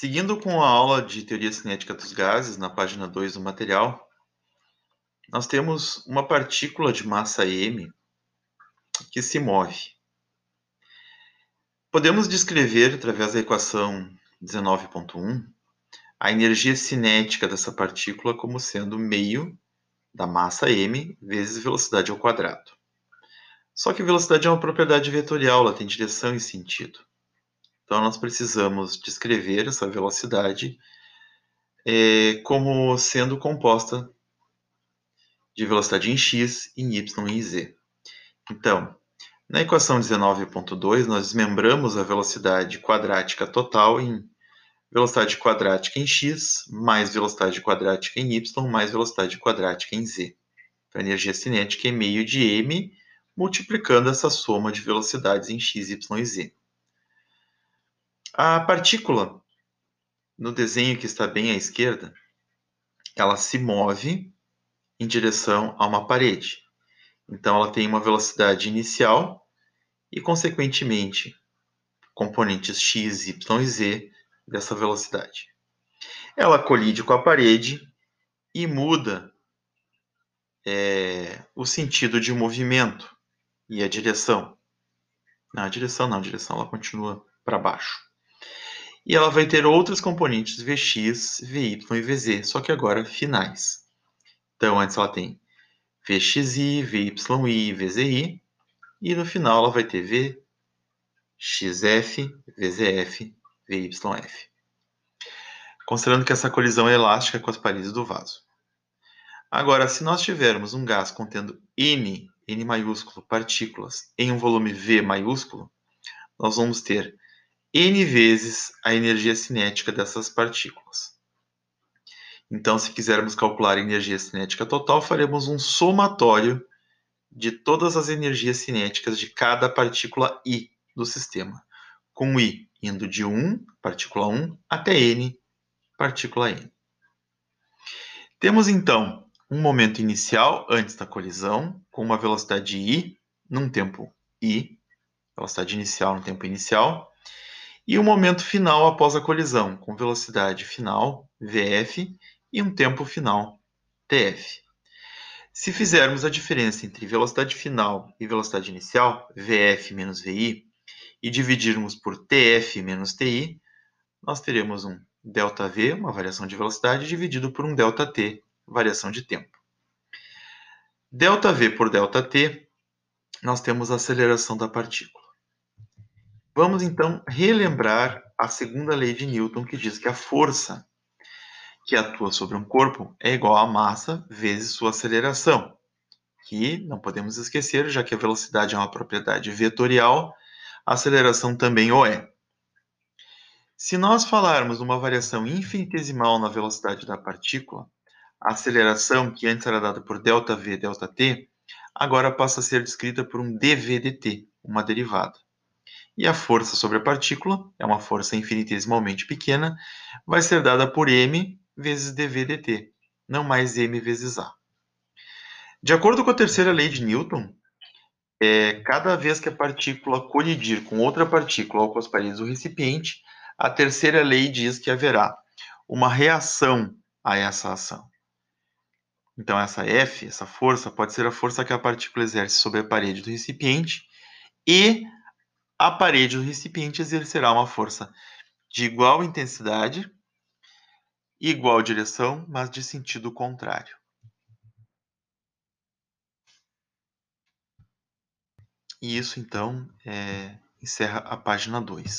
Seguindo com a aula de teoria cinética dos gases, na página 2 do material, nós temos uma partícula de massa m que se move. Podemos descrever, através da equação 19.1, a energia cinética dessa partícula como sendo meio da massa m vezes velocidade ao quadrado. Só que velocidade é uma propriedade vetorial, ela tem direção e sentido. Então, nós precisamos descrever essa velocidade é, como sendo composta de velocidade em x, em y e em z. Então, na equação 19.2, nós desmembramos a velocidade quadrática total em velocidade quadrática em x, mais velocidade quadrática em y, mais velocidade quadrática em z. Então, a energia cinética é meio de m, multiplicando essa soma de velocidades em x, y e z. A partícula, no desenho que está bem à esquerda, ela se move em direção a uma parede. Então, ela tem uma velocidade inicial e, consequentemente, componentes x, y e z dessa velocidade. Ela colide com a parede e muda é, o sentido de movimento e a direção. Não, a direção não, a direção ela continua para baixo. E ela vai ter outros componentes Vx, Vy e Vz, só que agora finais. Então, antes ela tem Vxi, Vyi, Vzi, e no final ela vai ter Vxf, Vzf, Vyf. Considerando que essa colisão é elástica com as paredes do vaso. Agora, se nós tivermos um gás contendo N, N maiúsculo, partículas, em um volume V maiúsculo, nós vamos ter n vezes a energia cinética dessas partículas. Então, se quisermos calcular a energia cinética total, faremos um somatório de todas as energias cinéticas de cada partícula I do sistema, com I indo de 1, partícula 1, até N, partícula N. Temos então um momento inicial antes da colisão, com uma velocidade I num tempo I, velocidade inicial no tempo inicial, e o momento final após a colisão, com velocidade final, Vf, e um tempo final, Tf. Se fizermos a diferença entre velocidade final e velocidade inicial, Vf menos Vi, e dividirmos por Tf menos Ti, nós teremos um ΔV, uma variação de velocidade, dividido por um ΔT, variação de tempo. ΔV por ΔT, nós temos a aceleração da partícula. Vamos então relembrar a segunda lei de Newton, que diz que a força que atua sobre um corpo é igual à massa vezes sua aceleração, que não podemos esquecer, já que a velocidade é uma propriedade vetorial, a aceleração também o é. Se nós falarmos uma variação infinitesimal na velocidade da partícula, a aceleração, que antes era dada por ΔV, ΔT, agora passa a ser descrita por um dV/dt, uma derivada e a força sobre a partícula, é uma força infinitesimalmente pequena, vai ser dada por m vezes dv dt, não mais m vezes a. De acordo com a terceira lei de Newton, é, cada vez que a partícula colidir com outra partícula ou com as paredes do recipiente, a terceira lei diz que haverá uma reação a essa ação. Então, essa F, essa força, pode ser a força que a partícula exerce sobre a parede do recipiente e a parede do recipiente exercerá uma força de igual intensidade, igual direção, mas de sentido contrário. E isso, então, é, encerra a página 2.